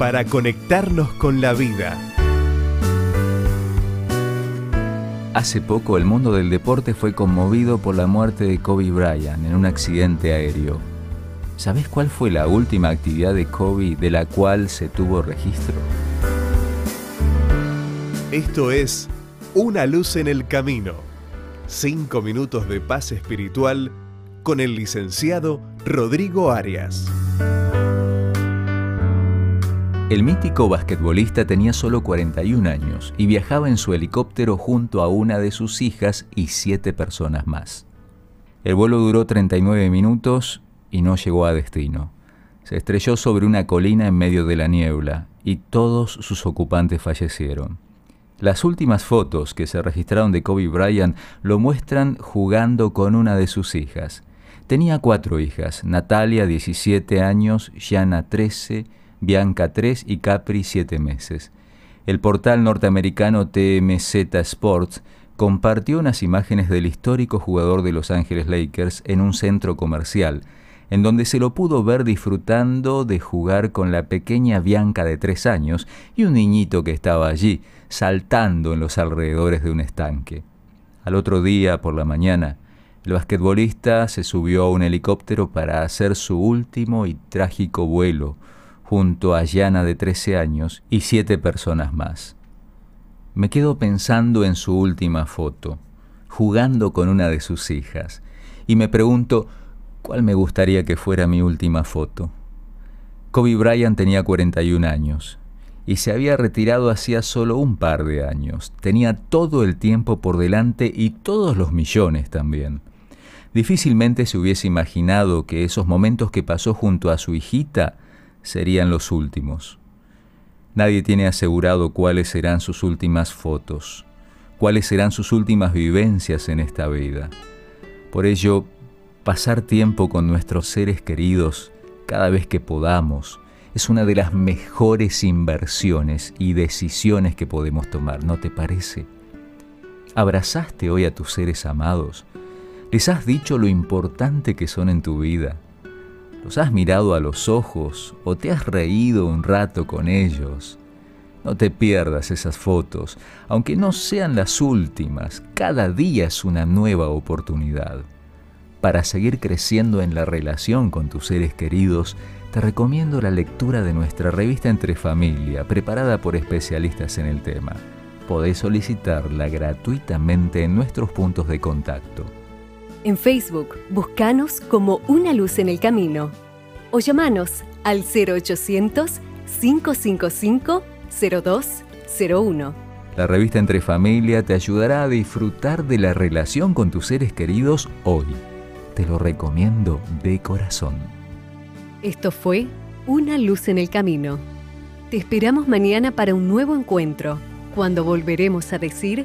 para conectarnos con la vida. Hace poco el mundo del deporte fue conmovido por la muerte de Kobe Bryant en un accidente aéreo. ¿Sabes cuál fue la última actividad de Kobe de la cual se tuvo registro? Esto es Una luz en el camino. Cinco minutos de paz espiritual con el licenciado Rodrigo Arias. El mítico basquetbolista tenía solo 41 años y viajaba en su helicóptero junto a una de sus hijas y siete personas más. El vuelo duró 39 minutos y no llegó a destino. Se estrelló sobre una colina en medio de la niebla y todos sus ocupantes fallecieron. Las últimas fotos que se registraron de Kobe Bryant lo muestran jugando con una de sus hijas. Tenía cuatro hijas, Natalia 17 años, Gianna 13, Bianca 3 y Capri 7 meses. El portal norteamericano TMZ Sports compartió unas imágenes del histórico jugador de Los Ángeles Lakers en un centro comercial, en donde se lo pudo ver disfrutando de jugar con la pequeña Bianca de 3 años y un niñito que estaba allí, saltando en los alrededores de un estanque. Al otro día, por la mañana, el basquetbolista se subió a un helicóptero para hacer su último y trágico vuelo, junto a Yana de 13 años y siete personas más. Me quedo pensando en su última foto, jugando con una de sus hijas, y me pregunto cuál me gustaría que fuera mi última foto. Kobe Bryant tenía 41 años y se había retirado hacía solo un par de años. Tenía todo el tiempo por delante y todos los millones también. Difícilmente se hubiese imaginado que esos momentos que pasó junto a su hijita serían los últimos. Nadie tiene asegurado cuáles serán sus últimas fotos, cuáles serán sus últimas vivencias en esta vida. Por ello, pasar tiempo con nuestros seres queridos cada vez que podamos es una de las mejores inversiones y decisiones que podemos tomar, ¿no te parece? ¿Abrazaste hoy a tus seres amados? ¿Les has dicho lo importante que son en tu vida? ¿Los has mirado a los ojos o te has reído un rato con ellos? No te pierdas esas fotos, aunque no sean las últimas, cada día es una nueva oportunidad. Para seguir creciendo en la relación con tus seres queridos, te recomiendo la lectura de nuestra revista Entre Familia, preparada por especialistas en el tema. Podés solicitarla gratuitamente en nuestros puntos de contacto. En Facebook, buscanos como Una Luz en el Camino o llamanos al 0800-555-0201. La revista Entre Familia te ayudará a disfrutar de la relación con tus seres queridos hoy. Te lo recomiendo de corazón. Esto fue Una Luz en el Camino. Te esperamos mañana para un nuevo encuentro, cuando volveremos a decir